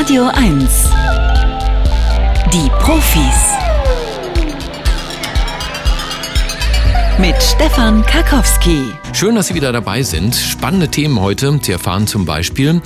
Radio 1. Die Profis. Mit Stefan Karkowski. Schön, dass Sie wieder dabei sind. Spannende Themen heute. Sie erfahren zum Beispiel,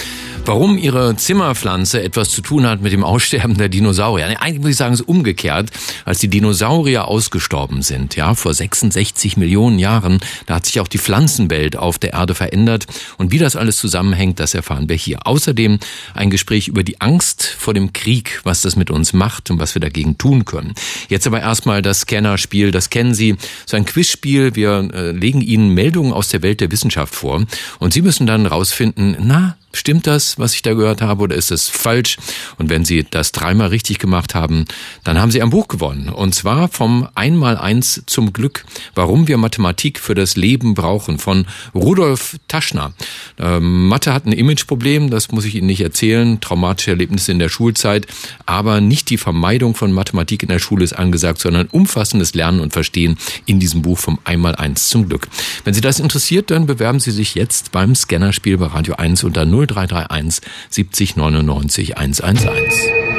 Warum ihre Zimmerpflanze etwas zu tun hat mit dem Aussterben der Dinosaurier. Eigentlich muss ich sagen, es ist umgekehrt. Als die Dinosaurier ausgestorben sind, ja, vor 66 Millionen Jahren, da hat sich auch die Pflanzenwelt auf der Erde verändert. Und wie das alles zusammenhängt, das erfahren wir hier. Außerdem ein Gespräch über die Angst vor dem Krieg, was das mit uns macht und was wir dagegen tun können. Jetzt aber erstmal das Scannerspiel, das kennen Sie. So ein Quizspiel. Wir äh, legen Ihnen Meldungen aus der Welt der Wissenschaft vor. Und Sie müssen dann rausfinden, na, Stimmt das, was ich da gehört habe, oder ist es falsch? Und wenn Sie das dreimal richtig gemacht haben, dann haben Sie ein Buch gewonnen. Und zwar vom Einmaleins zum Glück, warum wir Mathematik für das Leben brauchen, von Rudolf Taschner. Ähm, Mathe hat ein Imageproblem, das muss ich Ihnen nicht erzählen, traumatische Erlebnisse in der Schulzeit, aber nicht die Vermeidung von Mathematik in der Schule ist angesagt, sondern umfassendes Lernen und Verstehen in diesem Buch vom Einmaleins zum Glück. Wenn Sie das interessiert, dann bewerben Sie sich jetzt beim Scannerspiel bei Radio 1 unter 0 0331 70 99 111.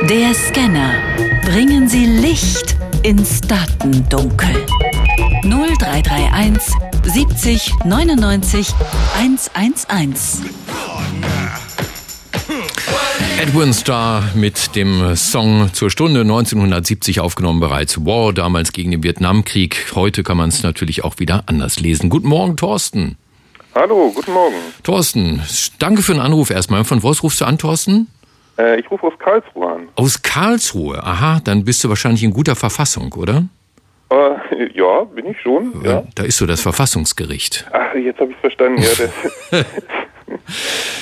Der Scanner. Bringen Sie Licht ins Datendunkel. 0331 70 99 111. Edwin Starr mit dem Song zur Stunde 1970 aufgenommen bereits. War damals gegen den Vietnamkrieg. Heute kann man es natürlich auch wieder anders lesen. Guten Morgen, Thorsten. Hallo, guten Morgen. Thorsten, danke für den Anruf erstmal. Von wo rufst du an, Thorsten? Äh, ich rufe aus Karlsruhe an. Aus Karlsruhe? Aha, dann bist du wahrscheinlich in guter Verfassung, oder? Äh, ja, bin ich schon. Ja. Da ist so das Verfassungsgericht. Ach, jetzt habe ich verstanden. Ja,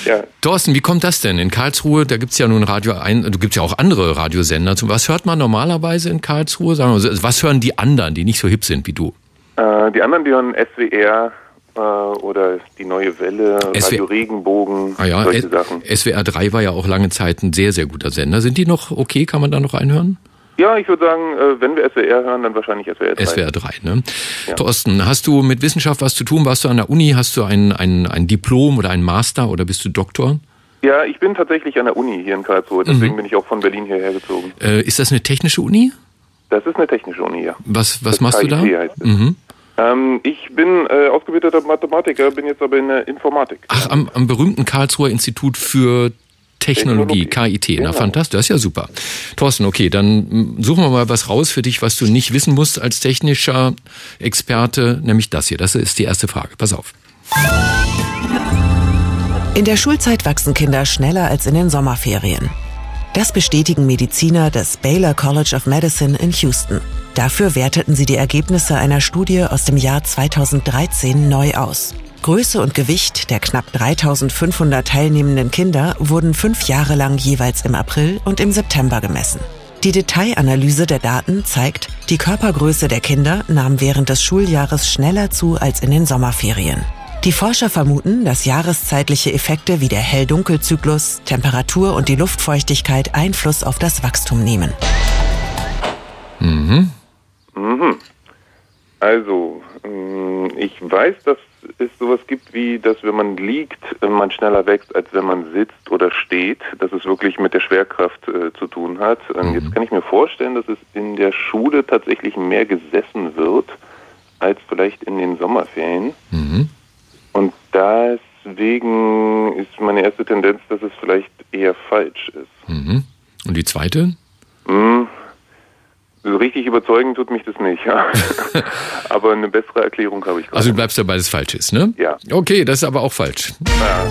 ja. Thorsten, wie kommt das denn? In Karlsruhe, da gibt's ja nun Radio ein, du gibt's ja auch andere Radiosender. Was hört man normalerweise in Karlsruhe? Sagen wir, was hören die anderen, die nicht so hip sind wie du? Äh, die anderen, die hören SWR, äh, oder die neue Welle, SW Radio Regenbogen, ah ja, solche Sachen. SWR 3 war ja auch lange Zeit ein sehr, sehr guter Sender. Sind die noch okay? Kann man da noch reinhören? Ja, ich würde sagen, äh, wenn wir SWR hören, dann wahrscheinlich SWR 3. SWR 3, ne? Ja. Thorsten, hast du mit Wissenschaft was zu tun? Warst du an der Uni? Hast du ein, ein, ein Diplom oder ein Master oder bist du Doktor? Ja, ich bin tatsächlich an der Uni hier in Karlsruhe, deswegen mhm. bin ich auch von Berlin hierher gezogen. Äh, ist das eine technische Uni? Das ist eine technische Uni, ja. Was, was machst KIT du da? Mhm. Ähm, ich bin äh, ausgebildeter Mathematiker, bin jetzt aber in der Informatik. Ach, am, am berühmten Karlsruher Institut für Technologie, Technologie. KIT. Genau. Na, fantastisch, das ist ja super. Thorsten, okay, dann suchen wir mal was raus für dich, was du nicht wissen musst als technischer Experte, nämlich das hier. Das ist die erste Frage. Pass auf. In der Schulzeit wachsen Kinder schneller als in den Sommerferien. Das bestätigen Mediziner des Baylor College of Medicine in Houston. Dafür werteten sie die Ergebnisse einer Studie aus dem Jahr 2013 neu aus. Größe und Gewicht der knapp 3500 teilnehmenden Kinder wurden fünf Jahre lang jeweils im April und im September gemessen. Die Detailanalyse der Daten zeigt, die Körpergröße der Kinder nahm während des Schuljahres schneller zu als in den Sommerferien. Die Forscher vermuten, dass jahreszeitliche Effekte wie der Hell-Dunkel-Zyklus, Temperatur und die Luftfeuchtigkeit Einfluss auf das Wachstum nehmen. Mhm. Mhm. Also, mm, ich weiß, dass es sowas gibt wie, dass wenn man liegt, man schneller wächst, als wenn man sitzt oder steht, dass es wirklich mit der Schwerkraft äh, zu tun hat. Mhm. Jetzt kann ich mir vorstellen, dass es in der Schule tatsächlich mehr gesessen wird, als vielleicht in den Sommerferien. Mhm. Und deswegen ist meine erste Tendenz, dass es vielleicht eher falsch ist. Mhm. Und die zweite? Mhm. So richtig überzeugen tut mich das nicht, ja. aber eine bessere Erklärung habe ich gerade. Also du bleibst dabei, dass es falsch ist, ne? Ja. Okay, das ist aber auch falsch. Ja.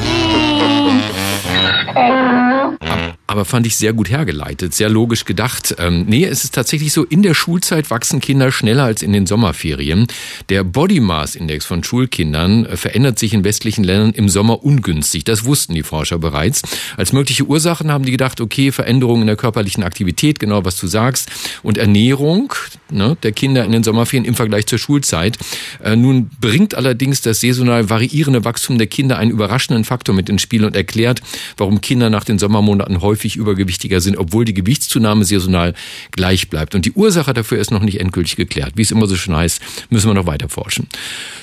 aber fand ich sehr gut hergeleitet, sehr logisch gedacht. Ähm, nee, es ist tatsächlich so, in der Schulzeit wachsen Kinder schneller als in den Sommerferien. Der Body Mass Index von Schulkindern äh, verändert sich in westlichen Ländern im Sommer ungünstig. Das wussten die Forscher bereits. Als mögliche Ursachen haben die gedacht, okay, Veränderungen in der körperlichen Aktivität, genau was du sagst, und Ernährung ne, der Kinder in den Sommerferien im Vergleich zur Schulzeit. Äh, nun bringt allerdings das saisonal variierende Wachstum der Kinder einen überraschenden Faktor mit ins Spiel und erklärt, warum Kinder nach den Sommermonaten häufig deutlich übergewichtiger sind, obwohl die Gewichtszunahme saisonal gleich bleibt. Und die Ursache dafür ist noch nicht endgültig geklärt. Wie es immer so schön heißt, müssen wir noch weiter forschen.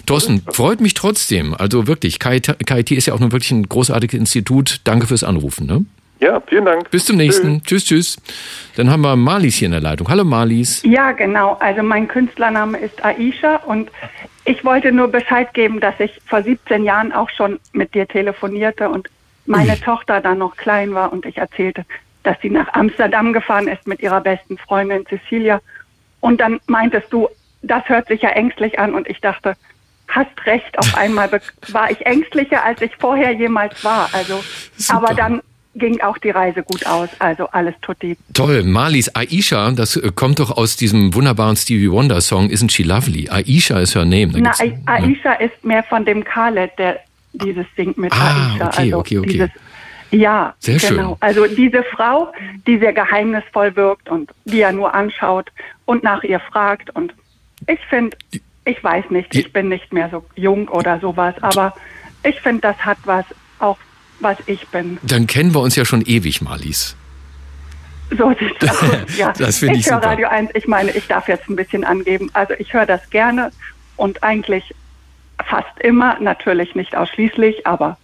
Thorsten, freut mich trotzdem. Also wirklich, KIT ist ja auch nur wirklich ein großartiges Institut. Danke fürs Anrufen. Ne? Ja, vielen Dank. Bis zum nächsten. Tschüss, tschüss. Dann haben wir Marlies hier in der Leitung. Hallo Marlies. Ja, genau. Also mein Künstlername ist Aisha und ich wollte nur Bescheid geben, dass ich vor 17 Jahren auch schon mit dir telefonierte und meine Ui. Tochter dann noch klein war und ich erzählte, dass sie nach Amsterdam gefahren ist mit ihrer besten Freundin Cecilia. Und dann meintest du, das hört sich ja ängstlich an und ich dachte, hast recht, auf einmal war ich ängstlicher, als ich vorher jemals war. Also, Super. aber dann ging auch die Reise gut aus. Also alles tutti. Toll. Marlies, Aisha, das äh, kommt doch aus diesem wunderbaren Stevie Wonder Song Isn't She Lovely? Aisha ist her name. Na, Aisha ne? ist mehr von dem Khaled, der dieses singt mit ah, Aisha. Okay, also okay, okay. Dieses, ja, sehr genau. Schön. Also diese Frau, die sehr geheimnisvoll wirkt und die er nur anschaut und nach ihr fragt. Und ich finde, ich weiß nicht, ich bin nicht mehr so jung oder sowas, aber ich finde, das hat was auch was ich bin. Dann kennen wir uns ja schon ewig, Marlies. So sieht's aus, ja. das finde ich, ich höre Radio 1, ich meine, ich darf jetzt ein bisschen angeben. Also ich höre das gerne und eigentlich fast immer, natürlich nicht ausschließlich, aber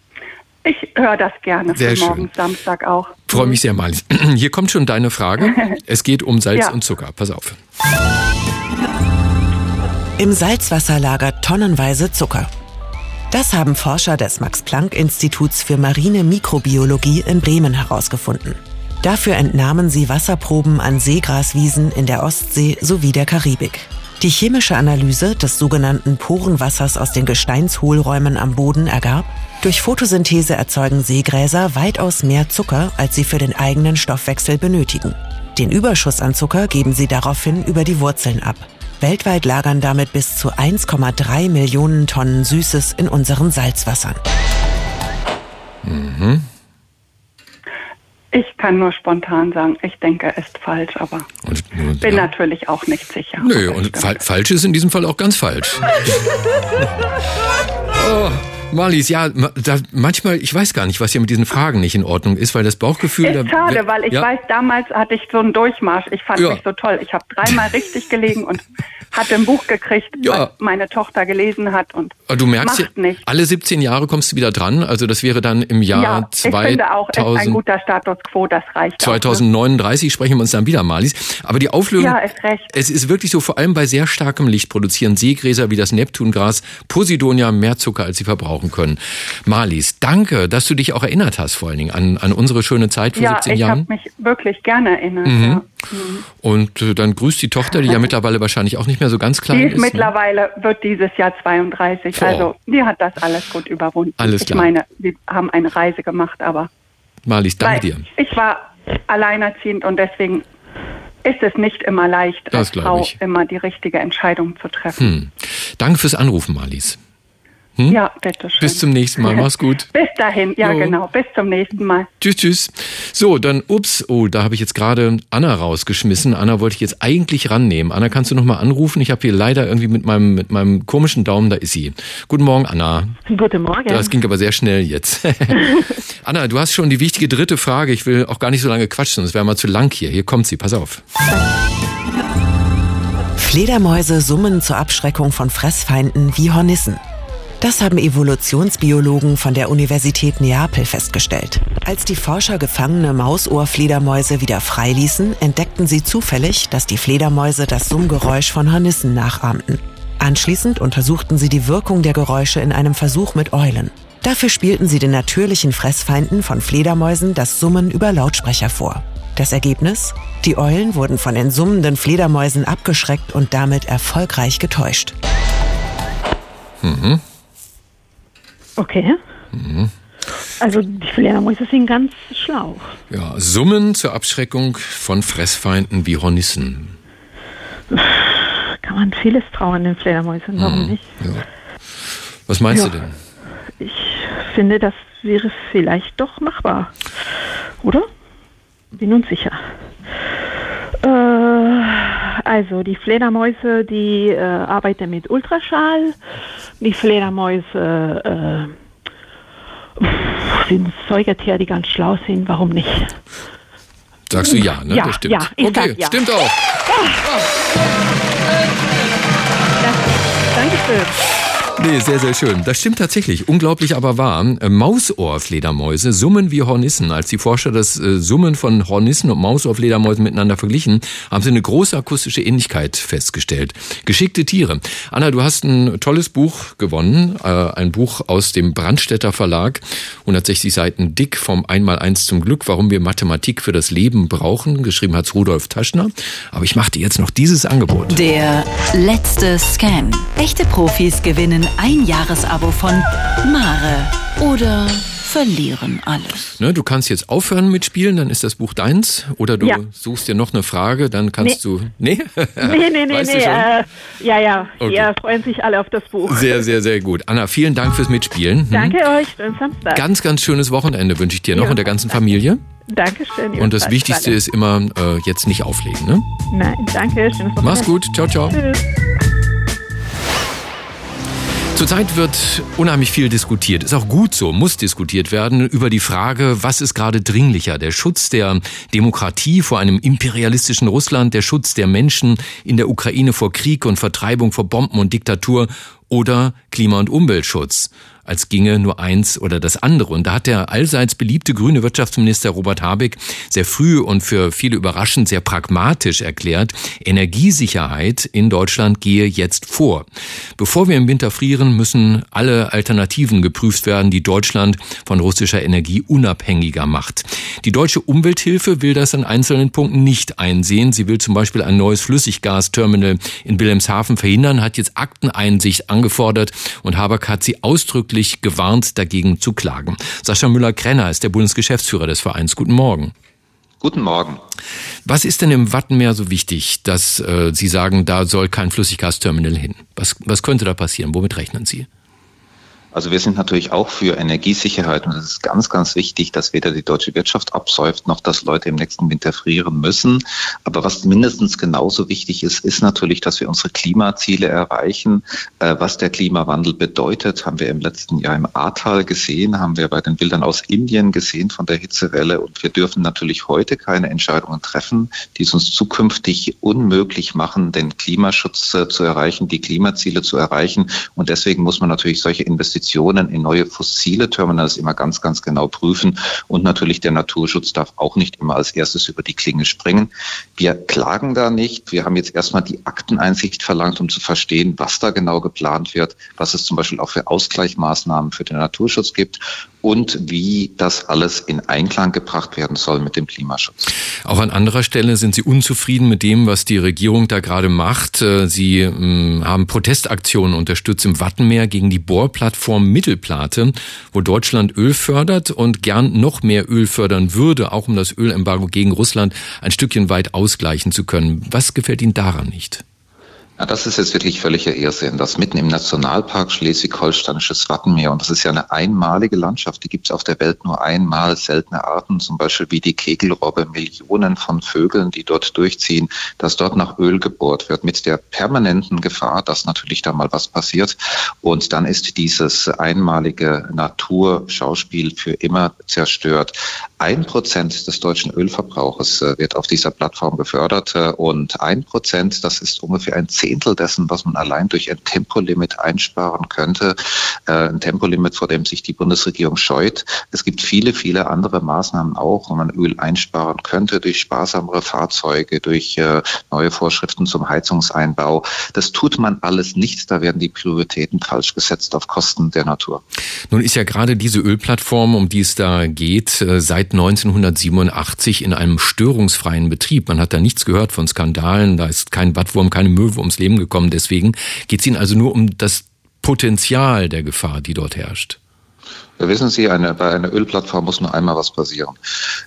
ich höre das gerne sehr für morgens Samstag auch. Freue mich sehr, Marlies. Hier kommt schon deine Frage. Es geht um Salz ja. und Zucker. Pass auf. Im Salzwasser lagert tonnenweise Zucker. Das haben Forscher des Max-Planck-Instituts für marine Mikrobiologie in Bremen herausgefunden. Dafür entnahmen sie Wasserproben an Seegraswiesen in der Ostsee sowie der Karibik. Die chemische Analyse des sogenannten Porenwassers aus den Gesteinshohlräumen am Boden ergab, durch Photosynthese erzeugen Seegräser weitaus mehr Zucker, als sie für den eigenen Stoffwechsel benötigen. Den Überschuss an Zucker geben sie daraufhin über die Wurzeln ab. Weltweit lagern damit bis zu 1,3 Millionen Tonnen Süßes in unseren Salzwassern. Mhm. Ich kann nur spontan sagen, ich denke, es ist falsch, aber und, und, bin ja. natürlich auch nicht sicher. Nö, und fa falsch ist in diesem Fall auch ganz falsch. oh. Marlies, ja, da, manchmal, ich weiß gar nicht, was hier mit diesen Fragen nicht in Ordnung ist, weil das Bauchgefühl... Ist da, schade, weil ich ja. weiß, damals hatte ich so einen Durchmarsch. Ich fand ja. mich so toll. Ich habe dreimal richtig gelegen und hatte ein Buch gekriegt, ja. was meine Tochter gelesen hat und du merkst, macht nicht. alle 17 Jahre kommst du wieder dran. Also das wäre dann im Jahr ja, 2000, ich finde auch, ist ein guter Status Quo, das reicht 2039 auch, ne? sprechen wir uns dann wieder, Marlies. Aber die Auflösung, ja, ist recht. es ist wirklich so, vor allem bei sehr starkem Licht produzieren Seegräser wie das Neptungras Posidonia mehr Zucker, als sie verbrauchen können. Marlies, danke, dass du dich auch erinnert hast, vor allen Dingen an, an unsere schöne Zeit vor ja, 17 Jahren. Ja, ich habe mich wirklich gerne erinnert. Mhm. Ja. Mhm. Und äh, dann grüßt die Tochter, die ja mittlerweile wahrscheinlich auch nicht mehr so ganz klein die ist. ist ne? mittlerweile ne? wird dieses Jahr 32. Oh. Also die hat das alles gut überwunden. Alles klar. Ich meine, sie haben eine Reise gemacht, aber. Marlies, danke dir. Ich war alleinerziehend und deswegen ist es nicht immer leicht, das als Frau ich. immer die richtige Entscheidung zu treffen. Hm. Danke fürs Anrufen, Marlies. Hm? Ja, bitteschön. Bis zum nächsten Mal. Mach's gut. Bis dahin, ja jo. genau. Bis zum nächsten Mal. Tschüss, tschüss. So, dann, ups, oh, da habe ich jetzt gerade Anna rausgeschmissen. Anna wollte ich jetzt eigentlich rannehmen. Anna, kannst du noch mal anrufen? Ich habe hier leider irgendwie mit meinem, mit meinem komischen Daumen, da ist sie. Guten Morgen, Anna. Guten Morgen. Das ging aber sehr schnell jetzt. Anna, du hast schon die wichtige dritte Frage. Ich will auch gar nicht so lange quatschen, sonst wäre mal zu lang hier. Hier kommt sie, pass auf. Fledermäuse summen zur Abschreckung von Fressfeinden wie Hornissen. Das haben Evolutionsbiologen von der Universität Neapel festgestellt. Als die Forscher gefangene Mausohrfledermäuse wieder freiließen, entdeckten sie zufällig, dass die Fledermäuse das Summgeräusch von Hornissen nachahmten. Anschließend untersuchten sie die Wirkung der Geräusche in einem Versuch mit Eulen. Dafür spielten sie den natürlichen Fressfeinden von Fledermäusen das Summen über Lautsprecher vor. Das Ergebnis? Die Eulen wurden von den summenden Fledermäusen abgeschreckt und damit erfolgreich getäuscht. Mhm. Okay. Mhm. Also die Fledermäuse sind ganz schlau. Ja, Summen zur Abschreckung von Fressfeinden wie Hornissen. Kann man vieles trauen den Fledermäusen, warum mhm. nicht? Ja. Was meinst ja. du denn? Ich finde, das wäre vielleicht doch machbar. Oder? Bin unsicher. Äh, also die Fledermäuse, die äh, arbeiten mit Ultraschall. Die Fledermäuse äh, sind Säugetiere, die ganz schlau sind. Warum nicht? Sagst du ja, ne? Ja, das stimmt. ja, okay, ja. stimmt auch. Dankeschön. Nee, sehr, sehr schön. Das stimmt tatsächlich. Unglaublich aber wahr. Äh, Mausohrfledermäuse summen wie Hornissen. Als die Forscher das äh, Summen von Hornissen und Mausohrfledermäusen miteinander verglichen, haben sie eine große akustische Ähnlichkeit festgestellt. Geschickte Tiere. Anna, du hast ein tolles Buch gewonnen. Äh, ein Buch aus dem Brandstätter Verlag. 160 Seiten dick vom Einmaleins zum Glück, warum wir Mathematik für das Leben brauchen. Geschrieben hat's Rudolf Taschner. Aber ich mache dir jetzt noch dieses Angebot. Der letzte Scan. Echte Profis gewinnen ein Jahresabo von Mare oder verlieren alles. Ne, du kannst jetzt aufhören mit Spielen, dann ist das Buch deins. Oder du Ja. suchst dir noch eine Frage, dann kannst du. Nee? Nee, nee, nee, Weißt du nee. schon? Äh, ja, ja. Okay. Äh, freuen sich alle auf das Buch. Sehr, sehr, sehr gut. Anna, vielen Dank fürs Mitspielen. Hm? Danke euch. Schönen Samstag. Ganz, ganz schönes Wochenende wünsche ich dir noch Ja, und der ganzen Familie. Dankeschön. Und das Wichtigste alle. ist immer, äh, jetzt nicht auflegen. Ne? Nein, danke. Schönes Wochenende. Mach's gut. Ciao, ciao. Tschüss. Zurzeit wird unheimlich viel diskutiert. Ist auch gut so, muss diskutiert werden über die Frage, was ist gerade dringlicher? Der Schutz der Demokratie vor einem imperialistischen Russland, der Schutz der Menschen in der Ukraine vor Krieg und Vertreibung vor Bomben und Diktatur oder Klima- und Umweltschutz? Als ginge nur eins oder das andere. Und da hat der allseits beliebte grüne Wirtschaftsminister Robert Habeck sehr früh und für viele überraschend sehr pragmatisch erklärt, Energiesicherheit in Deutschland gehe jetzt vor. Bevor wir im Winter frieren, müssen alle Alternativen geprüft werden, die Deutschland von russischer Energie unabhängiger macht. Die deutsche Umwelthilfe will das an einzelnen Punkten nicht einsehen. Sie will zum Beispiel ein neues Flüssiggasterminal in Wilhelmshaven verhindern, hat jetzt Akteneinsicht angefordert und Habeck hat sie ausdrücklich gewarnt, dagegen zu klagen. Sascha Müller-Krenner ist der Bundesgeschäftsführer des Vereins. Guten Morgen. Guten Morgen. Was ist denn im Wattenmeer so wichtig, dass äh, Sie sagen, da soll kein Flüssiggasterminal hin? Was, was könnte da passieren? Womit rechnen Sie? Also wir sind natürlich auch für Energiesicherheit und es ist ganz, ganz wichtig, dass weder die deutsche Wirtschaft absäuft, noch dass Leute im nächsten Winter frieren müssen. Aber was mindestens genauso wichtig ist, ist natürlich, dass wir unsere Klimaziele erreichen. Äh, was der Klimawandel bedeutet, haben wir im letzten Jahr im Ahrtal gesehen, haben wir bei den Bildern aus Indien gesehen von der Hitzewelle. Und wir dürfen natürlich heute keine Entscheidungen treffen, die es uns zukünftig unmöglich machen, den Klimaschutz äh, zu erreichen, die Klimaziele zu erreichen. Und deswegen muss man natürlich solche Investitionen in neue fossile Terminals immer ganz, ganz genau prüfen. Und natürlich der Naturschutz darf auch nicht immer als erstes über die Klinge springen. Wir klagen da nicht. Wir haben jetzt erstmal die Akteneinsicht verlangt, um zu verstehen, was da genau geplant wird, was es zum Beispiel auch für Ausgleichsmaßnahmen für den Naturschutz gibt und wie das alles in Einklang gebracht werden soll mit dem Klimaschutz. Auch an anderer Stelle sind Sie unzufrieden mit dem, was die Regierung da gerade macht. Äh, Sie ähm, haben Protestaktionen unterstützt im Wattenmeer gegen die Bohrplattform Mittelplate, wo Deutschland Öl fördert und gern noch mehr Öl fördern würde, auch um das Ölembargo gegen Russland ein Stückchen weit ausgleichen zu können. Was gefällt Ihnen daran nicht? Ja, das ist jetzt wirklich völliger Irrsinn. Das mitten im Nationalpark Schleswig-Holsteinisches Wattenmeer. Und das ist ja eine einmalige Landschaft. Die gibt es auf der Welt nur einmal. Seltene Arten, zum Beispiel wie die Kegelrobbe, Millionen von Vögeln, die dort durchziehen, dass dort nach Öl gebohrt wird, mit der permanenten Gefahr, dass natürlich da mal was passiert. Und dann ist dieses einmalige Naturschauspiel für immer zerstört. Ein Prozent des deutschen Ölverbrauches äh, wird auf dieser Plattform gefördert äh, und ein Prozent, das ist ungefähr ein Zehntel dessen, was man allein durch ein Tempolimit einsparen könnte. Äh, ein Tempolimit, vor dem sich die Bundesregierung scheut. Es gibt viele, viele andere Maßnahmen auch, wo man Öl einsparen könnte durch sparsamere Fahrzeuge, durch neue Vorschriften zum Heizungseinbau. Das tut man alles nicht. Da werden die Prioritäten falsch gesetzt auf Kosten der Natur. Nun ist ja gerade diese Ölplattform, um die es da geht, seit 1987 in einem störungsfreien Betrieb. Man hat da nichts gehört von Skandalen, da ist kein Wattwurm, keine Möwe ums Leben gekommen. Deswegen geht es Ihnen also nur um das Potenzial der Gefahr, die dort herrscht. Wissen Sie, eine, bei einer Ölplattform muss nur einmal was passieren.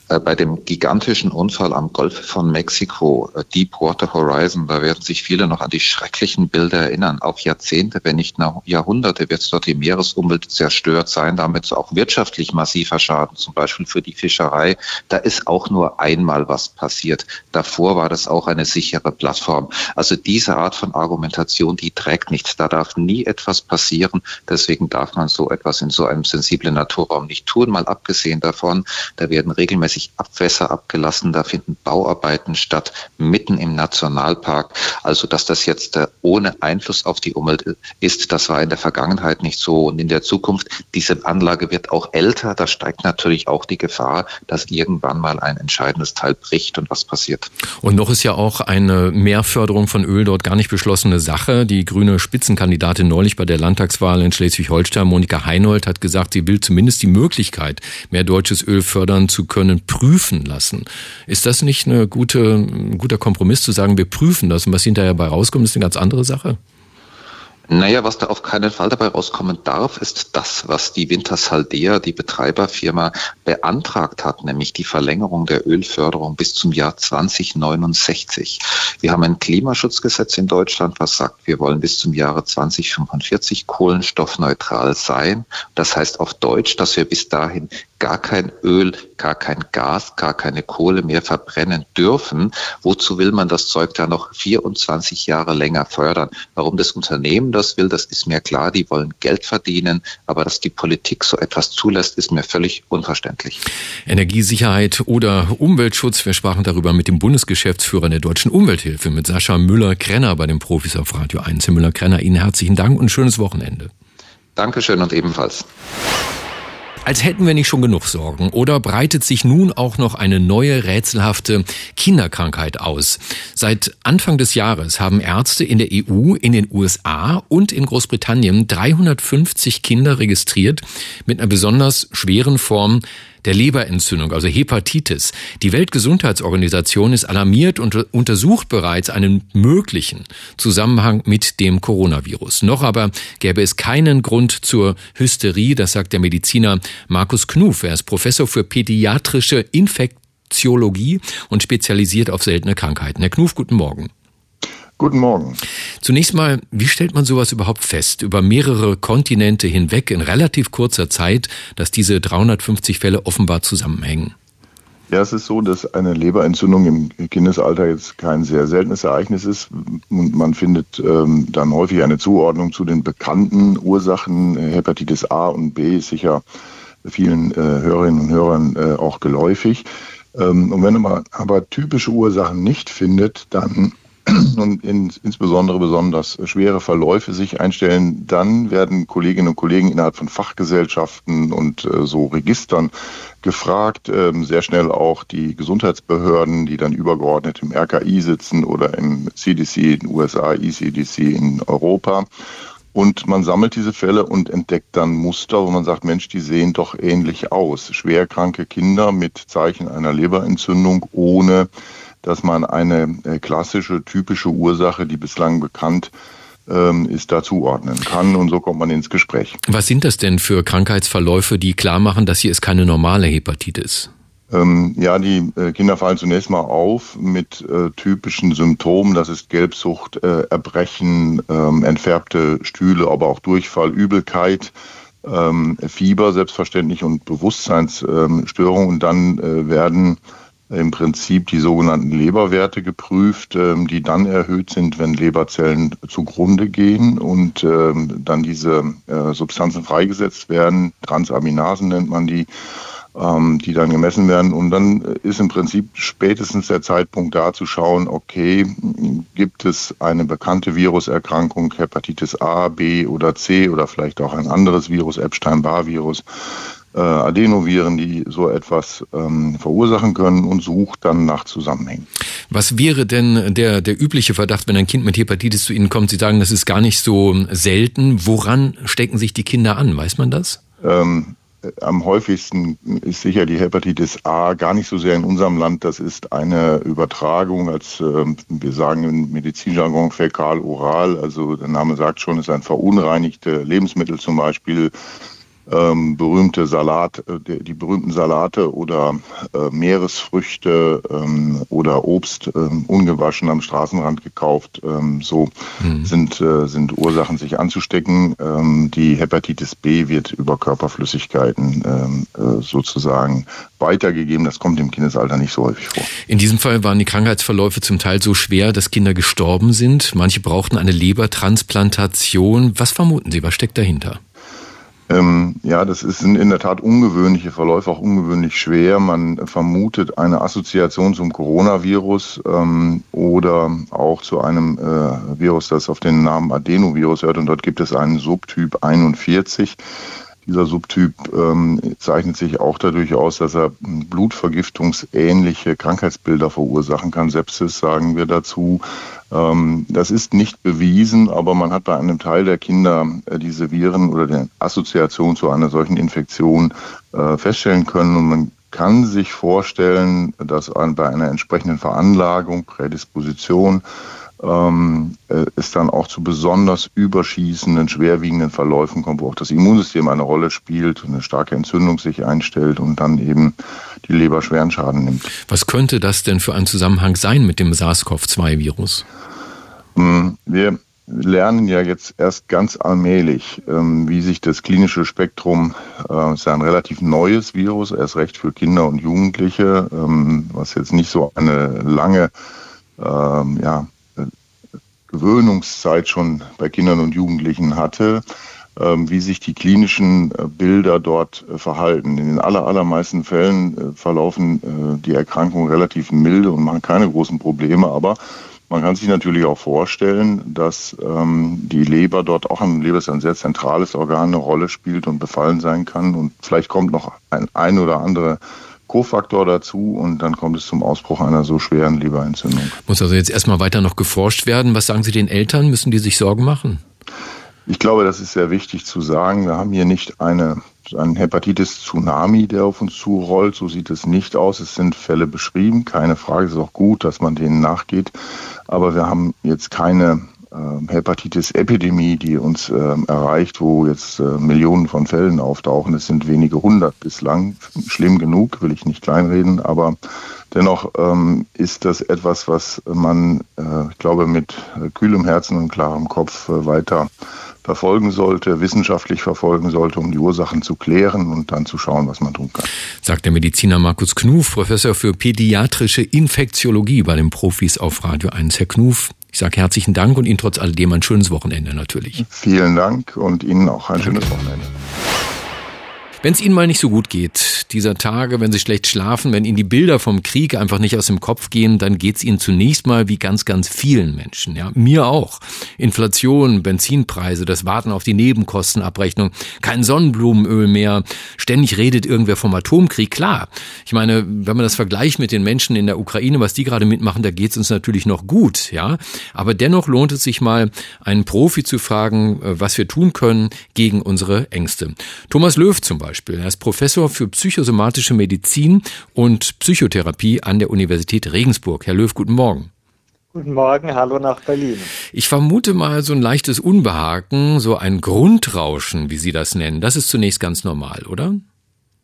Äh, bei dem gigantischen Unfall am Golf von Mexiko, äh, Deepwater Horizon, da werden sich viele noch an die schrecklichen Bilder erinnern. Auch Jahrzehnte, wenn nicht Jahrhunderte wird dort die Meeresumwelt zerstört sein, damit auch wirtschaftlich massiver Schaden, zum Beispiel für die Fischerei. Da ist auch nur einmal was passiert. Davor war das auch eine sichere Plattform. Also diese Art von Argumentation, die trägt nicht. Da darf nie etwas passieren. Deswegen darf man so etwas in so einem sensiblen Naturraum nicht tun. Mal abgesehen davon, da werden regelmäßig Abwässer abgelassen, da finden Bauarbeiten statt, mitten im Nationalpark. Also dass das jetzt äh, ohne Einfluss auf die Umwelt ist, das war in der Vergangenheit nicht so. Und in der Zukunft, diese Anlage wird auch älter, da steigt natürlich auch die Gefahr, dass irgendwann mal ein entscheidendes Teil bricht und was passiert. Und noch ist ja auch eine Mehrförderung von Öl dort gar nicht beschlossene Sache. Die grüne Spitzenkandidatin neulich bei der Landtagswahl in Schleswig-Holstein, Monika Heinold, hat gesagt, sie will zumindest die Möglichkeit, mehr deutsches Öl fördern zu können, prüfen lassen. Ist das nicht eine gute, ein guter Kompromiss zu sagen, wir prüfen das und was hinterher bei rauskommt, ist eine ganz andere Sache? Naja, was da auf keinen Fall dabei rauskommen darf, ist das, was die Wintersaldea, die Betreiberfirma, beantragt hat, nämlich die Verlängerung der Ölförderung bis zum Jahr 2069. Wir haben ein Klimaschutzgesetz in Deutschland, was sagt, wir wollen bis zum Jahre 2045 kohlenstoffneutral sein. Das heißt auf Deutsch, dass wir bis dahin gar kein Öl, gar kein Gas, gar keine Kohle mehr verbrennen dürfen. Wozu will man das Zeug da noch 24 Jahre länger fördern? Warum das Unternehmen das will, das ist mir klar. Die wollen Geld verdienen. Aber dass die Politik so etwas zulässt, ist mir völlig unverständlich. Energiesicherheit oder Umweltschutz. Wir sprachen darüber mit dem Bundesgeschäftsführer der Deutschen Umwelthilfe, mit Sascha Müller-Krenner bei den Profis auf Radio 1. Herr Müller-Krenner, Ihnen herzlichen Dank und schönes Wochenende. Dankeschön und ebenfalls. Als hätten wir nicht schon genug Sorgen. Oder breitet sich nun auch noch eine neue rätselhafte Kinderkrankheit aus? Seit Anfang des Jahres haben Ärzte in der EU, in den USA und in Großbritannien 350 Kinder registriert mit einer besonders schweren Form der Leberentzündung, also Hepatitis. Die Weltgesundheitsorganisation ist alarmiert und untersucht bereits einen möglichen Zusammenhang mit dem Coronavirus. Noch aber gäbe es keinen Grund zur Hysterie, das sagt der Mediziner Markus Knuf. Er ist Professor für pädiatrische Infektiologie und spezialisiert auf seltene Krankheiten. Herr Knuf, guten Morgen. Guten Morgen. Zunächst mal, wie stellt man sowas überhaupt fest? Über mehrere Kontinente hinweg in relativ kurzer Zeit, dass diese 350 Fälle offenbar zusammenhängen? Ja, es ist so, dass eine Leberentzündung im Kindesalter jetzt kein sehr seltenes Ereignis ist. Und man findet ähm, dann häufig eine Zuordnung zu den bekannten Ursachen. Hepatitis A und B ist sicher vielen äh, Hörerinnen und Hörern äh, auch geläufig. Ähm, und wenn man aber typische Ursachen nicht findet, dann und in, insbesondere besonders schwere Verläufe sich einstellen, dann werden Kolleginnen und Kollegen innerhalb von Fachgesellschaften und äh, so Registern gefragt, ähm, sehr schnell auch die Gesundheitsbehörden, die dann übergeordnet im RKI sitzen oder im CDC in den USA, ECDC in Europa. Und man sammelt diese Fälle und entdeckt dann Muster, wo man sagt, Mensch, die sehen doch ähnlich aus. Schwerkranke Kinder mit Zeichen einer Leberentzündung ohne dass man eine äh, klassische, typische Ursache, die bislang bekannt ähm, ist, da zuordnen kann. Und so kommt man ins Gespräch. Was sind das denn für Krankheitsverläufe, die klar machen, dass hier ist keine normale Hepatitis? Ähm, ja, die äh, Kinder fallen zunächst mal auf mit äh, typischen Symptomen. Das ist Gelbsucht, äh, Erbrechen, ähm, entfärbte Stühle, aber auch Durchfall, Übelkeit. Ähm, Fieber selbstverständlich und Bewusstseinsstörungen. und dann werden im Prinzip die sogenannten Leberwerte geprüft, ähm, die dann erhöht sind, wenn Leberzellen zugrunde gehen und ähm, dann diese äh, Substanzen freigesetzt werden. Transaminasen nennt man die, ähm, die dann gemessen werden. Und dann ist im Prinzip spätestens der Zeitpunkt da zu schauen, okay, gibt es eine bekannte Viruserkrankung, Hepatitis A, B oder C oder vielleicht auch ein anderes Virus, Epstein-Barr-Virus äh, Adenoviren, die so etwas ähm, verursachen können und sucht dann nach Zusammenhängen. Was wäre denn der, der übliche Verdacht, wenn ein Kind mit Hepatitis zu Ihnen kommt? Sie sagen, das ist gar nicht so selten. Woran stecken sich die Kinder an? Weiß man das? Ähm, am häufigsten ist sicher die Hepatitis A gar nicht so sehr in unserem Land. Das ist eine Übertragung als, äh, wir sagen im Medizinjargon fäkal-oral. Also der Name sagt schon, ist ein verunreinigte Lebensmittel zum Beispiel ähm, berühmte Salat, äh, die, die, berühmten Salate oder äh, Meeresfrüchte ähm, oder Obst ähm, ungewaschen am Straßenrand gekauft. Ähm, so mhm. sind, äh, sind Ursachen, sich anzustecken. Ähm, die Hepatitis B wird über Körperflüssigkeiten ähm, äh, sozusagen weitergegeben. Das kommt im Kindesalter nicht so häufig vor. In diesem Fall waren die Krankheitsverläufe zum Teil so schwer, dass Kinder gestorben sind. Manche brauchten eine Lebertransplantation. Was vermuten Sie? Was steckt dahinter? Ähm, ja, das ist in, der Tat ungewöhnliche Verläufe, auch ungewöhnlich schwer. Man vermutet eine Assoziation zum Coronavirus ähm, oder auch zu einem äh, Virus, das auf den Namen Adenovirus hört. Und dort gibt es einen Subtyp 41. Dieser Subtyp ähm, zeichnet sich auch dadurch aus, dass er blutvergiftungsähnliche Krankheitsbilder verursachen kann. Sepsis sagen wir dazu. Ähm, das ist nicht bewiesen, aber man hat bei einem Teil der Kinder äh, diese Viren oder die Assoziation zu einer solchen Infektion äh, feststellen können. Und man kann sich vorstellen, dass bei einer entsprechenden Veranlagung, Prädisposition, ähm, äh, es dann auch zu besonders überschießenden, schwerwiegenden Verläufen kommt, wo auch das Immunsystem eine Rolle spielt, eine starke Entzündung sich einstellt und dann eben die Leber schweren Schaden nimmt. Was könnte das denn für ein Zusammenhang sein mit dem SARS-CoV-2-Virus? Hm, wir lernen ja jetzt erst ganz allmählich, ähm, wie sich das klinische Spektrum, äh, ist ja ein relativ neues Virus, erst recht für Kinder und Jugendliche, ähm, was jetzt nicht so eine lange ähm, ja, Gewöhnungszeit schon bei Kindern und Jugendlichen hatte, ähm, wie sich die klinischen äh, Bilder dort äh, verhalten. In den aller, allermeisten Fällen äh, verlaufen die Erkrankungen relativ milde und machen keine großen Probleme, aber man kann sich natürlich auch vorstellen, dass ähm, die Leber dort auch ein Leber ist ein sehr zentrales Organ eine Rolle spielt und befallen sein kann und vielleicht kommt noch ein ein oder andere Kofaktor dazu und dann kommt es zum Ausbruch einer so schweren Leberentzündung. Muss also jetzt erstmal weiter noch geforscht werden. Was sagen Sie den Eltern? Müssen die sich Sorgen machen? Ich glaube, das ist sehr wichtig zu sagen. Wir haben hier nicht eine, einen Hepatitis-Tsunami, der auf uns zurollt. So sieht es nicht aus. Es sind Fälle beschrieben. Keine Frage. Es ist auch gut, dass man denen nachgeht. Aber wir haben jetzt keine ähm, Hepatitis-Epidemie, die uns ähm, erreicht, wo jetzt äh, Millionen von Fällen auftauchen. Es sind wenige hundert bislang. Schlimm genug, will ich nicht kleinreden, aber dennoch ähm, ist das etwas, was man, äh, ich glaube, mit äh, kühlem Herzen und klarem Kopf äh, weiter verfolgen sollte, wissenschaftlich verfolgen sollte, um die Ursachen zu klären und dann zu schauen, was man tun kann. Sagt der Mediziner Markus Knuf, Professor für pädiatrische Infektiologie bei den Profis auf Radio 1. Herr Knuf, ich sage herzlichen Dank und Ihnen trotz alledem ein schönes Wochenende natürlich. Vielen Dank und Ihnen auch ein Danke. schönes Wochenende. Wenn es Ihnen mal nicht so gut geht, dieser Tage, wenn Sie schlecht schlafen, wenn Ihnen die Bilder vom Krieg einfach nicht aus dem Kopf gehen, dann geht es Ihnen zunächst mal wie ganz, ganz vielen Menschen. Ja, mir auch. Inflation, Benzinpreise, das Warten auf die Nebenkostenabrechnung, kein Sonnenblumenöl mehr, ständig redet irgendwer vom Atomkrieg. Klar, ich meine, wenn man das vergleicht mit den Menschen in der Ukraine, was die gerade mitmachen, da geht es uns natürlich noch gut. Ja, aber dennoch lohnt es sich mal, einen Profi zu fragen, äh, was wir tun können gegen unsere Ängste. Thomas Löw zum Beispiel Beispiel. Er ist Professor für psychosomatische Medizin und Psychotherapie an der Universität Regensburg. Herr Löw, guten Morgen. Guten Morgen, hallo nach Berlin. Ich vermute mal so ein leichtes Unbehagen, so ein Grundrauschen, wie Sie das nennen. Das ist zunächst ganz normal, oder?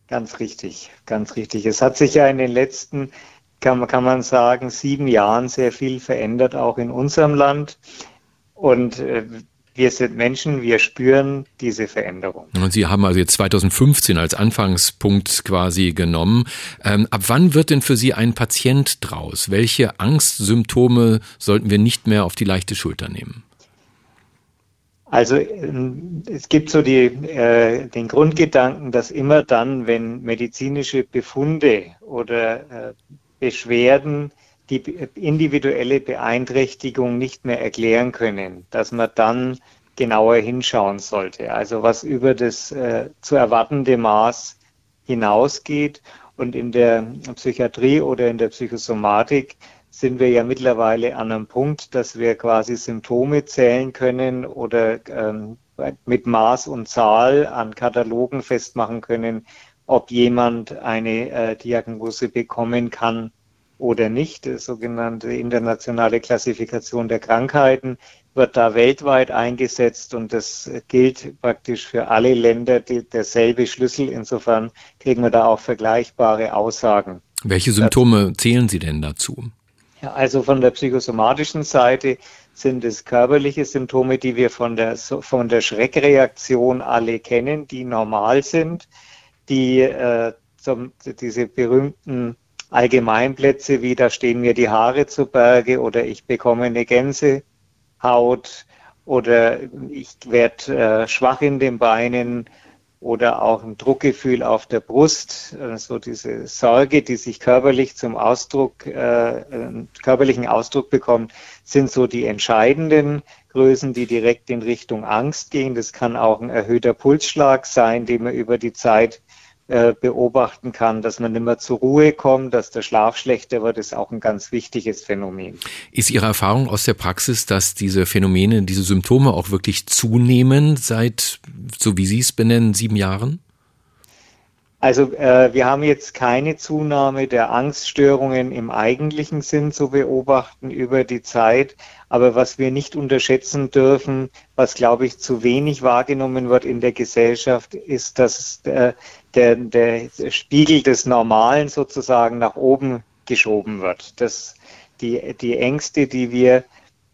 Ganz richtig, ganz richtig. Es hat sich ja in den letzten, kann, kann man sagen, sieben Jahren sehr viel verändert, auch in unserem Land. Und äh, wir sind Menschen, wir spüren diese Veränderung. Und Sie haben also jetzt 2015 als Anfangspunkt quasi genommen. Ähm, ab wann wird denn für Sie ein Patient draus? Welche Angstsymptome sollten wir nicht mehr auf die leichte Schulter nehmen? Also ähm, es gibt so die, äh, den Grundgedanken, dass immer dann, wenn medizinische Befunde oder äh, Beschwerden die individuelle Beeinträchtigung nicht mehr erklären können, dass man dann genauer hinschauen sollte. Also was über das äh, zu erwartende Maß hinausgeht. Und in der Psychiatrie oder in der Psychosomatik sind wir ja mittlerweile an einem Punkt, dass wir quasi Symptome zählen können oder ähm, mit Maß und Zahl an Katalogen festmachen können, ob jemand eine äh, Diagnose bekommen kann oder nicht. Die sogenannte internationale Klassifikation der Krankheiten wird da weltweit eingesetzt und das gilt praktisch für alle Länder die, derselbe Schlüssel. Insofern kriegen wir da auch vergleichbare Aussagen. Welche Symptome zählen Sie denn dazu? Ja, also von der psychosomatischen Seite sind es körperliche Symptome, die wir von der, von der Schreckreaktion alle kennen, die normal sind, die äh, zum, diese berühmten Allgemeinplätze wie da stehen mir die Haare zu Berge oder ich bekomme eine Gänsehaut oder ich werde äh, schwach in den Beinen, oder auch ein Druckgefühl auf der Brust, so diese Sorge, die sich körperlich zum Ausdruck, äh, körperlichen Ausdruck bekommt, sind so die entscheidenden Größen, die direkt in Richtung Angst gehen. Das kann auch ein erhöhter Pulsschlag sein, den man über die Zeit äh, beobachten kann, dass man nicht mehr zur Ruhe kommt, dass der Schlaf schlechter wird, ist auch ein ganz wichtiges Phänomen. Ist Ihre Erfahrung aus der Praxis, dass diese Phänomene, diese Symptome auch wirklich zunehmen seit, so wie Sie es benennen, sieben Jahren? Also äh, wir haben jetzt keine Zunahme der Angststörungen im eigentlichen Sinn zu beobachten über die Zeit. Aber was wir nicht unterschätzen dürfen, was glaube ich zu wenig wahrgenommen wird in der Gesellschaft, ist, dass äh, der, der Spiegel des Normalen sozusagen nach oben geschoben wird. Dass die, die Ängste, die wir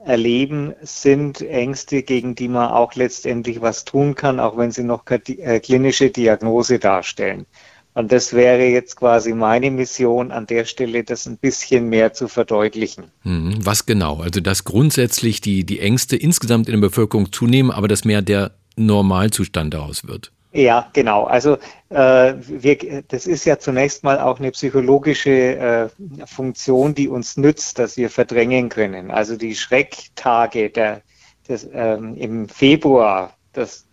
erleben, sind Ängste, gegen die man auch letztendlich was tun kann, auch wenn sie noch äh, klinische Diagnose darstellen. Und das wäre jetzt quasi meine Mission an der Stelle, das ein bisschen mehr zu verdeutlichen. Mhm. Was genau? Also, dass grundsätzlich die, die Ängste insgesamt in der Bevölkerung zunehmen, aber dass mehr der Normalzustand daraus wird. Ja, genau. Also äh, wir, das ist ja zunächst mal auch eine psychologische äh, Funktion, die uns nützt, dass wir verdrängen können. Also die Schrecktage der, des, ähm, im Februar, dass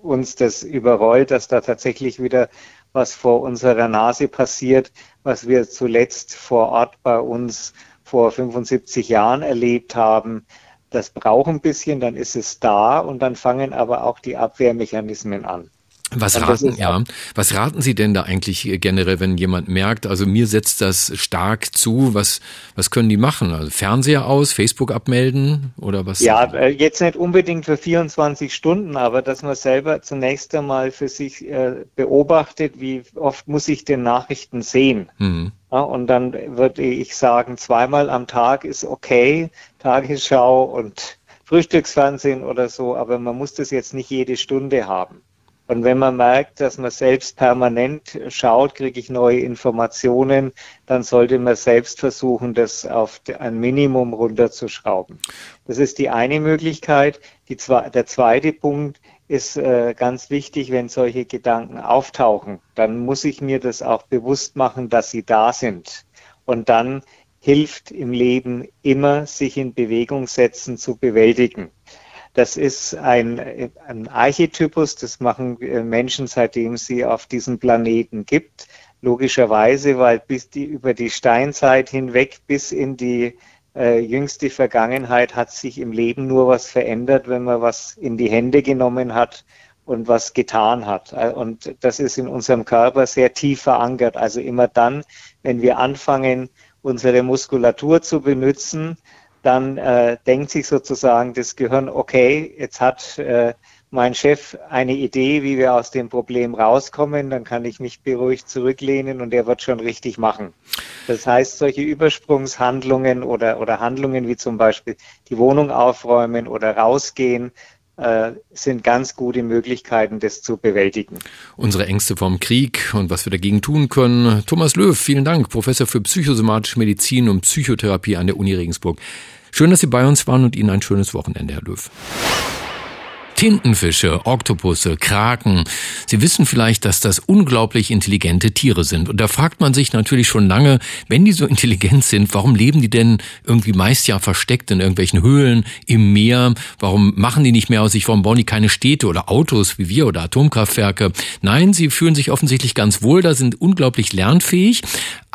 uns das überrollt, dass da tatsächlich wieder was vor unserer Nase passiert, was wir zuletzt vor Ort bei uns vor 75 Jahren erlebt haben. Das braucht ein bisschen, dann ist es da und dann fangen aber auch die Abwehrmechanismen an. Was raten, ja, was raten Sie denn da eigentlich generell, wenn jemand merkt, also mir setzt das stark zu, was, was können die machen? Also Fernseher aus, Facebook abmelden oder was? Ja, äh, jetzt nicht unbedingt für 24 Stunden, aber dass man selber zunächst einmal für sich äh, beobachtet, wie oft muss ich den Nachrichten sehen? Mhm. Ja, und dann würde ich sagen, zweimal am Tag ist okay, Tagesschau und Frühstücksfernsehen oder so, aber man muss das jetzt nicht jede Stunde haben. Und wenn man merkt, dass man selbst permanent schaut, kriege ich neue Informationen, dann sollte man selbst versuchen, das auf ein Minimum runterzuschrauben. Das ist die eine Möglichkeit. Die, der zweite Punkt ist äh, ganz wichtig, wenn solche Gedanken auftauchen, dann muss ich mir das auch bewusst machen, dass sie da sind. Und dann hilft im Leben immer, sich in Bewegung setzen zu bewältigen. Das ist ein, ein Archetypus, das machen äh, Menschen, seitdem sie auf diesem Planeten gibt. Logischerweise, weil bis die über die Steinzeit hinweg bis in die äh, jüngste Vergangenheit hat sich im Leben nur was verändert, wenn man was in die Hände genommen hat und was getan hat. Äh, und das ist in unserem Körper sehr tief verankert. Also immer dann, wenn wir anfangen, unsere Muskulatur zu benutzen, dann äh, denkt sich sozusagen das Gehirn, okay, jetzt hat äh, mein Chef eine Idee, wie wir aus dem Problem rauskommen, dann kann ich mich beruhigt zurücklehnen und er wird schon richtig machen. Das heißt, solche Übersprungshandlungen oder, oder Handlungen wie zum Beispiel die Wohnung aufräumen oder rausgehen, sind ganz gute Möglichkeiten, das zu bewältigen. Unsere Ängste vom Krieg und was wir dagegen tun können. Thomas Löw, vielen Dank, Professor für psychosomatische Medizin und Psychotherapie an der Uni Regensburg. Schön, dass Sie bei uns waren und Ihnen ein schönes Wochenende, Herr Löw. Tintenfische, Oktopusse, Kraken. Sie wissen vielleicht, dass das unglaublich intelligente Tiere sind. Und da fragt man sich natürlich schon lange, wenn die so intelligent sind, warum leben die denn irgendwie meist ja versteckt in irgendwelchen Höhlen, im Meer? Warum machen die nicht mehr aus sich? Warum bauen die keine Städte oder Autos wie wir oder Atomkraftwerke? Nein, sie fühlen sich offensichtlich ganz wohl, da sind unglaublich lernfähig.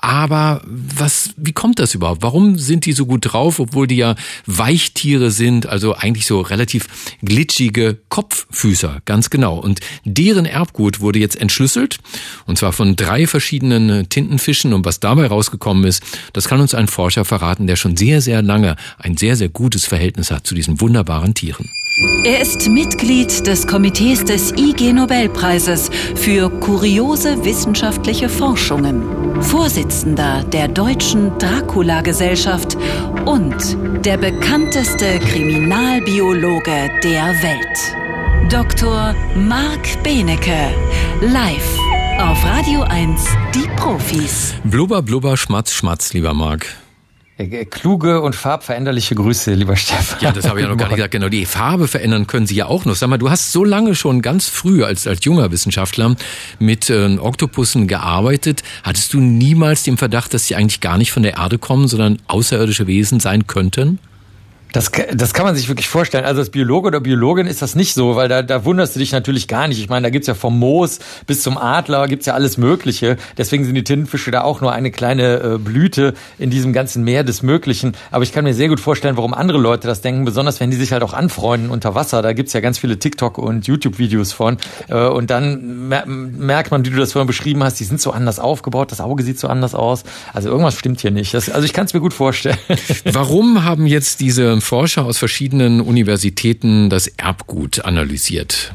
Aber was, wie kommt das überhaupt? Warum sind die so gut drauf, obwohl die ja Weichtiere sind, also eigentlich so relativ glitschige Kopffüßer, ganz genau. Und deren Erbgut wurde jetzt entschlüsselt, und zwar von drei verschiedenen Tintenfischen. Und was dabei rausgekommen ist, das kann uns ein Forscher verraten, der schon sehr, sehr lange ein sehr, sehr gutes Verhältnis hat zu diesen wunderbaren Tieren. Er ist Mitglied des Komitees des IG Nobelpreises für kuriose wissenschaftliche Forschungen, Vorsitzender der Deutschen Dracula-Gesellschaft und der bekannteste Kriminalbiologe der Welt. Dr. Marc Benecke, live auf Radio 1, die Profis. Blubber, blubber, schmatz, schmatz, lieber Marc. Äh, kluge und farbveränderliche Grüße, lieber Stefan. Ja, das habe ich ja noch gar nicht gesagt. Genau, die Farbe verändern können Sie ja auch noch. Sag mal, du hast so lange schon ganz früh als, als junger Wissenschaftler mit äh, Oktopussen gearbeitet. Hattest du niemals den Verdacht, dass sie eigentlich gar nicht von der Erde kommen, sondern außerirdische Wesen sein könnten? Das, das kann man sich wirklich vorstellen. Also als Biologe oder Biologin ist das nicht so, weil da, da wunderst du dich natürlich gar nicht. Ich meine, da gibt's ja vom Moos bis zum Adler, gibt's ja alles Mögliche. Deswegen sind die Tintenfische da auch nur eine kleine äh, Blüte in diesem ganzen Meer des Möglichen. Aber ich kann mir sehr gut vorstellen, warum andere Leute das denken, besonders wenn die sich halt auch anfreunden unter Wasser. Da gibt's ja ganz viele TikTok- und YouTube-Videos von. Äh, und dann mer merkt man, wie du das vorhin beschrieben hast, die sind so anders aufgebaut, das Auge sieht so anders aus. Also irgendwas stimmt hier nicht. Das, also ich kann es mir gut vorstellen. Warum haben jetzt diese Forscher aus verschiedenen Universitäten das Erbgut analysiert.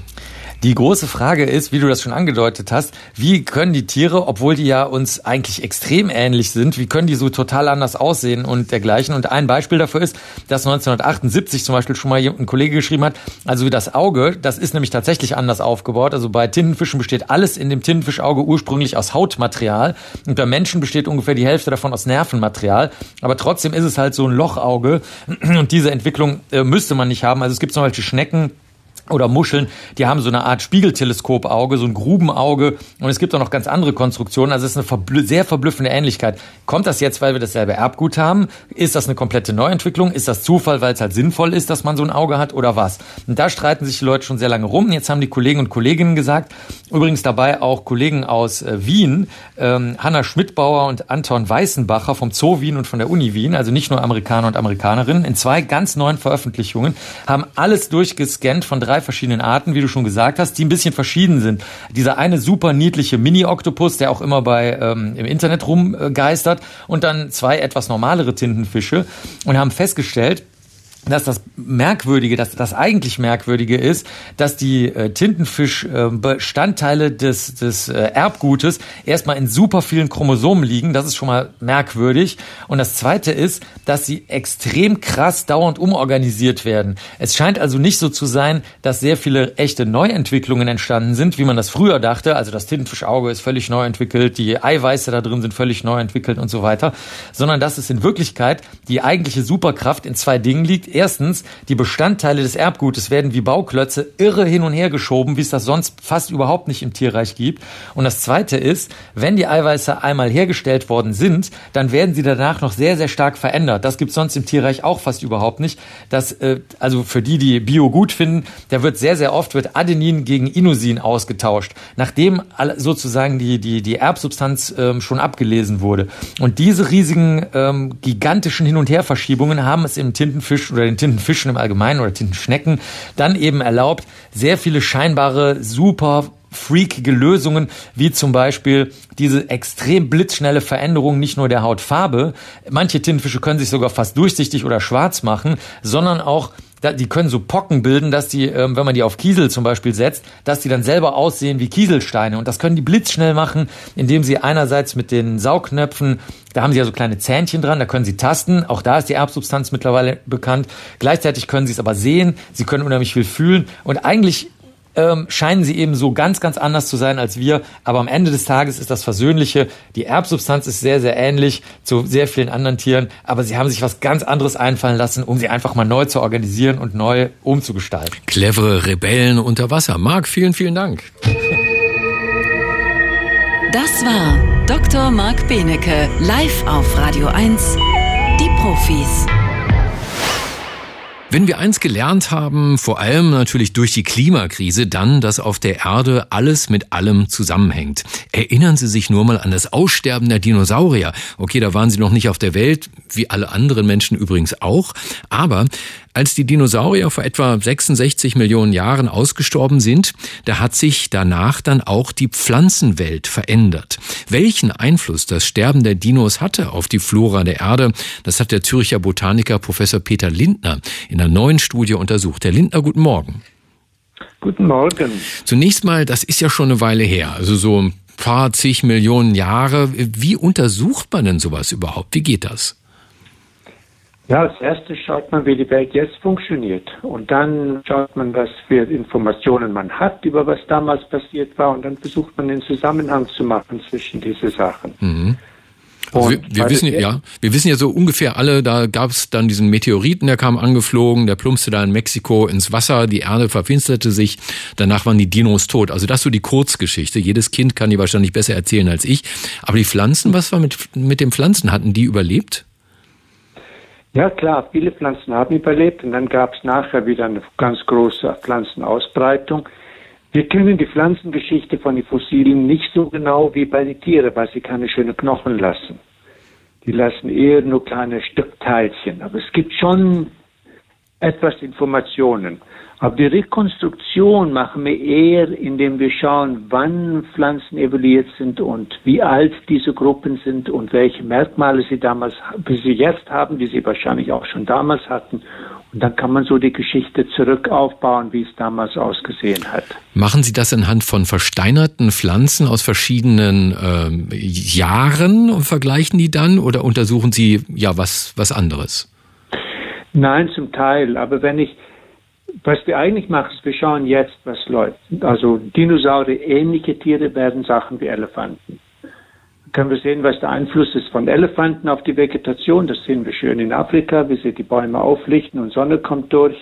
Die große Frage ist, wie du das schon angedeutet hast, wie können die Tiere, obwohl die ja uns eigentlich extrem ähnlich sind, wie können die so total anders aussehen und dergleichen? Und ein Beispiel dafür ist, dass 1978 zum Beispiel schon mal ein Kollege geschrieben hat, also das Auge, das ist nämlich tatsächlich anders aufgebaut. Also bei Tintenfischen besteht alles in dem Tintenfischauge ursprünglich aus Hautmaterial und bei Menschen besteht ungefähr die Hälfte davon aus Nervenmaterial. Aber trotzdem ist es halt so ein Lochauge und diese Entwicklung äh, müsste man nicht haben. Also es gibt zum Beispiel Schnecken, oder Muscheln, die haben so eine Art Spiegelteleskopauge, so ein Grubenauge und es gibt auch noch ganz andere Konstruktionen. Also es ist eine verblü sehr verblüffende Ähnlichkeit. Kommt das jetzt, weil wir dasselbe Erbgut haben? Ist das eine komplette Neuentwicklung? Ist das Zufall, weil es halt sinnvoll ist, dass man so ein Auge hat oder was? Und da streiten sich die Leute schon sehr lange rum. Jetzt haben die Kollegen und Kolleginnen gesagt, übrigens dabei auch Kollegen aus äh, Wien, ähm, Hanna Schmidbauer und Anton Weißenbacher vom Zoo Wien und von der Uni Wien, also nicht nur Amerikaner und Amerikanerinnen, in zwei ganz neuen Veröffentlichungen, haben alles durchgescannt von drei verschiedenen Arten, wie du schon gesagt hast, die ein bisschen verschieden sind. Dieser eine super niedliche Mini-Oktopus, der auch immer bei ähm, im Internet rumgeistert, und dann zwei etwas normalere Tintenfische und haben festgestellt, dass das Merkwürdige, dass das eigentlich Merkwürdige ist, dass die äh, Tintenfisch-Bestandteile äh, des, des äh, Erbgutes erstmal in super vielen Chromosomen liegen. Das ist schon mal merkwürdig. Und das Zweite ist, dass sie extrem krass dauernd umorganisiert werden. Es scheint also nicht so zu sein, dass sehr viele echte Neuentwicklungen entstanden sind, wie man das früher dachte. Also das Tintenfischauge ist völlig neu entwickelt, die Eiweiße da drin sind völlig neu entwickelt und so weiter. Sondern dass es in Wirklichkeit die eigentliche Superkraft in zwei Dingen liegt Erstens, die Bestandteile des Erbgutes werden wie Bauklötze irre hin und her geschoben, wie es das sonst fast überhaupt nicht im Tierreich gibt. Und das Zweite ist, wenn die Eiweiße einmal hergestellt worden sind, dann werden sie danach noch sehr, sehr stark verändert. Das gibt es sonst im Tierreich auch fast überhaupt nicht. Das, äh, also für die, die Bio gut finden, da wird sehr, sehr oft wird Adenin gegen Inusin ausgetauscht, nachdem sozusagen die, die, die Erbsubstanz ähm, schon abgelesen wurde. Und diese riesigen, ähm, gigantischen Hin- und Herverschiebungen haben es im Tintenfisch oder den Tintenfischen im Allgemeinen oder Tintenschnecken dann eben erlaubt, sehr viele scheinbare super freakige Lösungen, wie zum Beispiel diese extrem blitzschnelle Veränderung nicht nur der Hautfarbe. Manche Tintenfische können sich sogar fast durchsichtig oder schwarz machen, sondern auch die können so Pocken bilden, dass die, ähm, wenn man die auf Kiesel zum Beispiel setzt, dass die dann selber aussehen wie Kieselsteine. Und das können die blitzschnell machen, indem sie einerseits mit den Saugnöpfen, da haben sie ja so kleine Zähnchen dran, da können sie tasten. Auch da ist die Erbsubstanz mittlerweile bekannt. Gleichzeitig können sie es aber sehen, sie können unheimlich viel fühlen. Und eigentlich ähm, scheinen sie eben so ganz, ganz anders zu sein als wir. Aber am Ende des Tages ist das Versöhnliche. Die Erbsubstanz ist sehr, sehr ähnlich zu sehr vielen anderen Tieren. Aber sie haben sich was ganz anderes einfallen lassen, um sie einfach mal neu zu organisieren und neu umzugestalten. Clevere Rebellen unter Wasser. Marc, vielen, vielen Dank. Das war Dr. Marc Benecke, live auf Radio 1. Die Profis. Wenn wir eins gelernt haben, vor allem natürlich durch die Klimakrise, dann, dass auf der Erde alles mit allem zusammenhängt. Erinnern Sie sich nur mal an das Aussterben der Dinosaurier. Okay, da waren Sie noch nicht auf der Welt, wie alle anderen Menschen übrigens auch. Aber als die Dinosaurier vor etwa 66 Millionen Jahren ausgestorben sind, da hat sich danach dann auch die Pflanzenwelt verändert. Welchen Einfluss das Sterben der Dinos hatte auf die Flora der Erde, das hat der Zürcher Botaniker Professor Peter Lindner in einer neuen Studie untersucht. Herr Lindner, guten Morgen. Guten Morgen. Zunächst mal, das ist ja schon eine Weile her, also so ein paar zig Millionen Jahre. Wie untersucht man denn sowas überhaupt? Wie geht das? Ja, als erstes schaut man, wie die Welt jetzt funktioniert. Und dann schaut man, was für Informationen man hat, über was damals passiert war. Und dann versucht man den Zusammenhang zu machen zwischen diese Sachen. Mhm. Also wir, wir wissen ja, wir wissen ja so ungefähr alle, da gab es dann diesen Meteoriten, der kam angeflogen, der plumpste da in Mexiko ins Wasser, die Erde verfinsterte sich, danach waren die Dinos tot. Also das ist so die Kurzgeschichte. Jedes Kind kann die wahrscheinlich besser erzählen als ich. Aber die Pflanzen, was war mit, mit den Pflanzen? Hatten die überlebt? Ja klar, viele Pflanzen haben überlebt und dann gab es nachher wieder eine ganz große Pflanzenausbreitung. Wir kennen die Pflanzengeschichte von den Fossilien nicht so genau wie bei den Tieren, weil sie keine schönen Knochen lassen. Die lassen eher nur kleine Stückteilchen. Aber es gibt schon etwas Informationen. Aber die Rekonstruktion machen wir eher, indem wir schauen, wann Pflanzen evoluiert sind und wie alt diese Gruppen sind und welche Merkmale sie damals, wie sie jetzt haben, die sie wahrscheinlich auch schon damals hatten. Und dann kann man so die Geschichte zurück aufbauen, wie es damals ausgesehen hat. Machen Sie das anhand von versteinerten Pflanzen aus verschiedenen ähm, Jahren und vergleichen die dann oder untersuchen Sie ja was, was anderes? Nein, zum Teil. Aber wenn ich was wir eigentlich machen, ist, wir schauen jetzt, was läuft. Also Dinosaurier, ähnliche Tiere werden Sachen wie Elefanten. Dann können wir sehen, was der Einfluss ist von Elefanten auf die Vegetation. Das sehen wir schön in Afrika, wie sie die Bäume auflichten und Sonne kommt durch.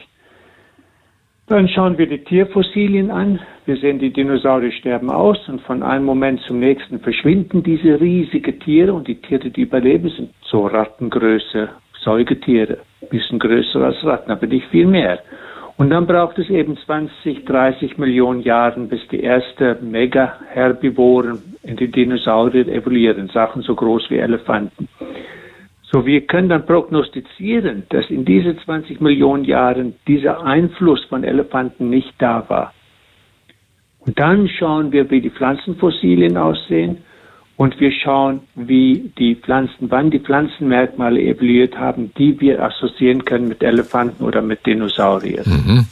Dann schauen wir die Tierfossilien an. Wir sehen, die Dinosaurier sterben aus und von einem Moment zum nächsten verschwinden diese riesigen Tiere und die Tiere, die überleben, sind so Rattengröße, Säugetiere, bisschen größer als Ratten, aber nicht viel mehr. Und dann braucht es eben 20, 30 Millionen Jahren, bis die ersten Mega-Herbivoren in die Dinosaurier evoluieren, Sachen so groß wie Elefanten. So, wir können dann prognostizieren, dass in diesen 20 Millionen Jahren dieser Einfluss von Elefanten nicht da war. Und dann schauen wir, wie die Pflanzenfossilien aussehen und wir schauen, wie die Pflanzen, wann die Pflanzenmerkmale evoluiert haben, die wir assoziieren können mit Elefanten oder mit Dinosauriern. Mhm.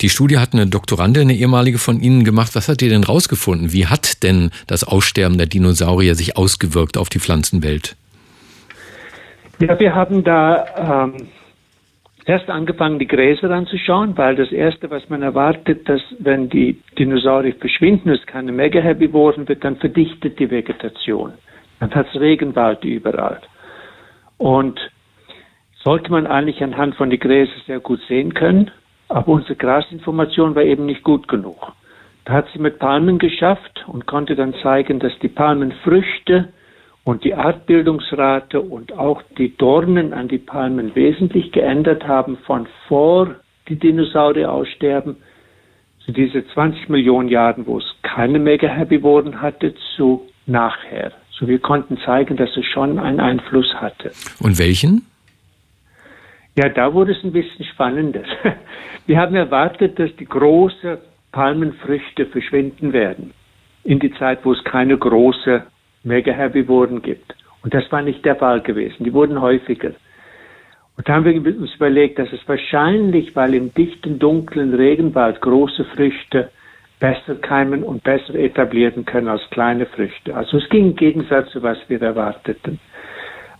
Die Studie hat eine Doktorandin, eine ehemalige von Ihnen gemacht. Was hat ihr denn rausgefunden? Wie hat denn das Aussterben der Dinosaurier sich ausgewirkt auf die Pflanzenwelt? Ja, wir haben da ähm, erst angefangen, die Gräser anzuschauen, weil das Erste, was man erwartet, dass wenn die Dinosaurier verschwinden, es keine Mega-Herbivoren wird, dann verdichtet die Vegetation. Dann hat es Regenwald überall. Und sollte man eigentlich anhand von den Gräsern sehr gut sehen können, aber unsere Grasinformation war eben nicht gut genug. Da hat sie mit Palmen geschafft und konnte dann zeigen, dass die Palmenfrüchte und die Artbildungsrate und auch die Dornen an die Palmen wesentlich geändert haben von vor die Dinosaurier aussterben, zu diese 20 Millionen Jahren, wo es keine Megaherbivoren hatte, zu nachher. So wir konnten zeigen, dass es schon einen Einfluss hatte. Und welchen? Ja, da wurde es ein bisschen spannender. Wir haben erwartet, dass die großen Palmenfrüchte verschwinden werden in die Zeit, wo es keine große Mega-Herbivoren gibt. Und das war nicht der Fall gewesen. Die wurden häufiger. Und da haben wir uns überlegt, dass es wahrscheinlich, weil im dichten, dunklen Regenwald große Früchte besser keimen und besser etablieren können als kleine Früchte. Also es ging im Gegensatz zu was wir erwarteten.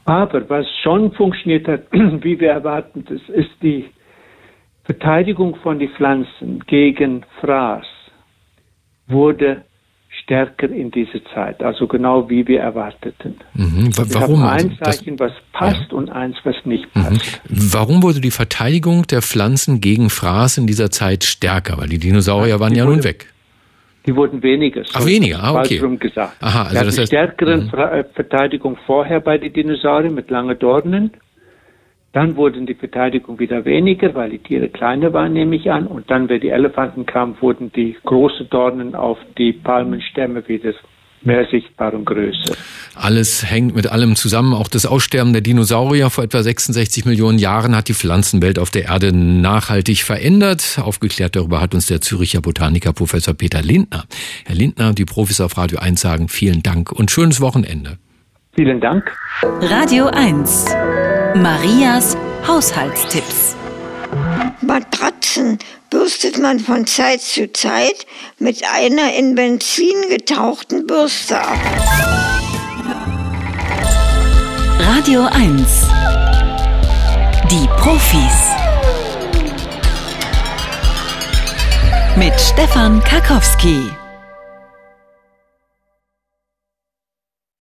Aber was schon funktioniert hat, wie wir erwarten, das ist die Verteidigung von den Pflanzen gegen Fraß wurde stärker in dieser Zeit, also genau wie wir erwarteten. Mhm. Wir Warum? ein Zeichen, was passt ja. und eins, was nicht mhm. passt. Mhm. Warum wurde die Verteidigung der Pflanzen gegen Fraß in dieser Zeit stärker? Weil die Dinosaurier waren ja wurde, nun weg. Die wurden weniger. Ach, weniger, ah, okay. Gesagt. Aha, also das heißt, stärkere mhm. Äh, Verteidigung vorher bei den Dinosauriern mit langen Dornen dann wurden die Verteidigung wieder weniger, weil die Tiere kleiner waren, nehme ich an. Und dann, wenn die Elefanten kamen, wurden die großen Dornen auf die Palmenstämme wieder mehr sichtbar und größer. Alles hängt mit allem zusammen. Auch das Aussterben der Dinosaurier vor etwa 66 Millionen Jahren hat die Pflanzenwelt auf der Erde nachhaltig verändert. Aufgeklärt darüber hat uns der Züricher Botaniker Professor Peter Lindner. Herr Lindner, die Profis auf Radio 1 sagen vielen Dank und schönes Wochenende. Vielen Dank. Radio 1. Marias Haushaltstipps. Matratzen bürstet man von Zeit zu Zeit mit einer in Benzin getauchten Bürste ab. Radio 1. Die Profis. Mit Stefan Karkowski.